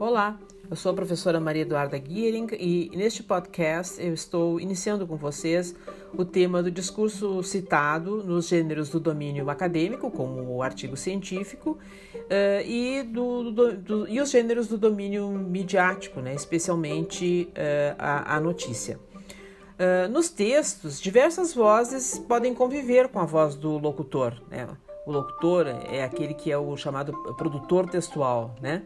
Olá, eu sou a professora Maria Eduarda Giering e neste podcast eu estou iniciando com vocês o tema do discurso citado nos gêneros do domínio acadêmico, como o artigo científico, uh, e, do, do, do, e os gêneros do domínio midiático, né, especialmente uh, a, a, notícia. Uh, nos textos, diversas vozes podem conviver com a voz do locutor. Né? O locutor é aquele que é o chamado produtor textual, né?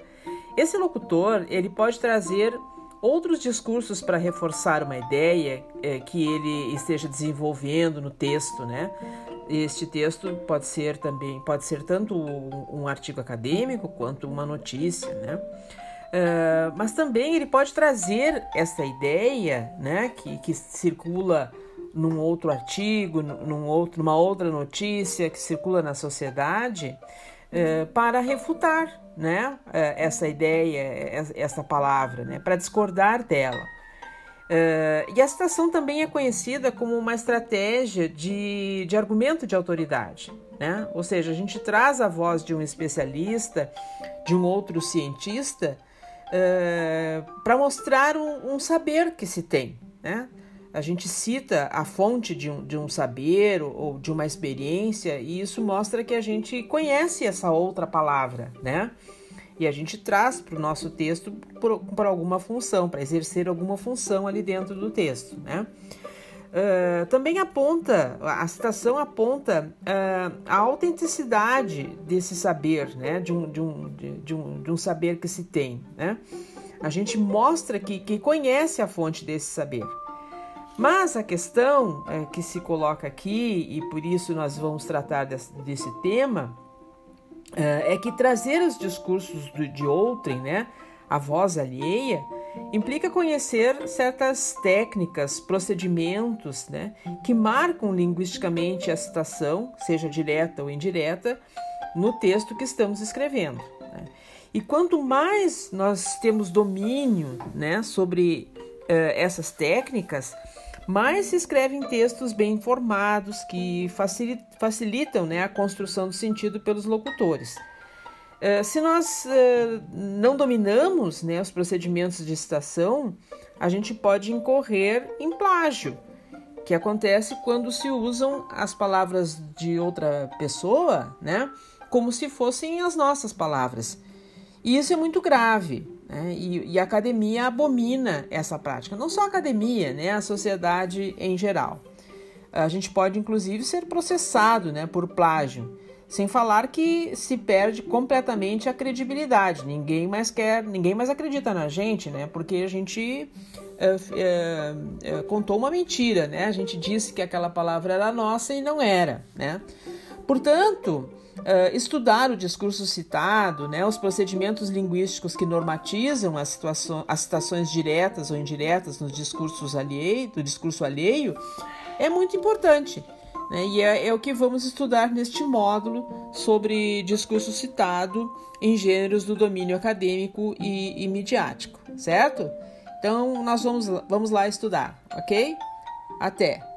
Esse locutor ele pode trazer outros discursos para reforçar uma ideia é, que ele esteja desenvolvendo no texto, né? Este texto pode ser também pode ser tanto um, artigo acadêmico quanto uma notícia, né? Uh, mas também ele pode trazer essa ideia, né, que, que circula num outro artigo, num outro, numa outra notícia que circula na sociedade, uh, para refutar né, é, essa ideia, essa palavra, né, para discordar dela. Uh, e a citação também é conhecida como uma estratégia de, de argumento de autoridade, né? ou seja, a gente traz a voz de um especialista, de um outro cientista, para mostrar um, um, saber que se tem. Né? A gente cita a fonte de um, de um saber ou de uma experiência, e isso mostra que a gente conhece essa outra palavra. Né? e a gente traz para o nosso texto por alguma função, para exercer alguma função ali dentro do texto, né? Uh, também aponta, a citação aponta uh, a autenticidade desse saber, né? de, um, de, um, de, um, de um saber que se tem. Né? A gente mostra que, que conhece a fonte desse saber. Mas a questão é, que se coloca aqui, e por isso nós vamos tratar desse, desse tema, é, é que trazer os discursos de outrem, né, a voz alheia, implica conhecer certas técnicas, procedimentos, né, que marcam linguisticamente a citação, seja direta ou indireta, no texto que estamos escrevendo. Né? E quanto mais nós temos domínio, né, sobre uh, essas técnicas, mais se escrevem textos bem informados que facilitam né, a construção do sentido pelos locutores. Uh, se nós uh, não dominamos né, os procedimentos de citação, a gente pode incorrer em plágio, que acontece quando se usam as palavras de outra pessoa né, como se fossem as nossas palavras. E isso é muito grave, né? E, e, a academia abomina essa prática. Não só a academia, né? a sociedade em geral. A gente pode, inclusive, ser processado né? por plágio. Sem falar que se perde completamente a credibilidade. Ninguém mais quer, ninguém mais acredita na gente, né? Porque a gente é, é, é, contou uma mentira, né? A gente disse que aquela palavra era nossa e não era, né? Portanto, uh, estudar o discurso citado, né, os procedimentos linguísticos que normatizam as, as citações diretas ou indiretas nos discursos alheio, do discurso alheio, é muito importante. Né, e é, é o que vamos estudar neste módulo sobre discurso citado em gêneros do domínio acadêmico e, e midiático, certo? Então, nós vamos, vamos lá estudar, ok? Até!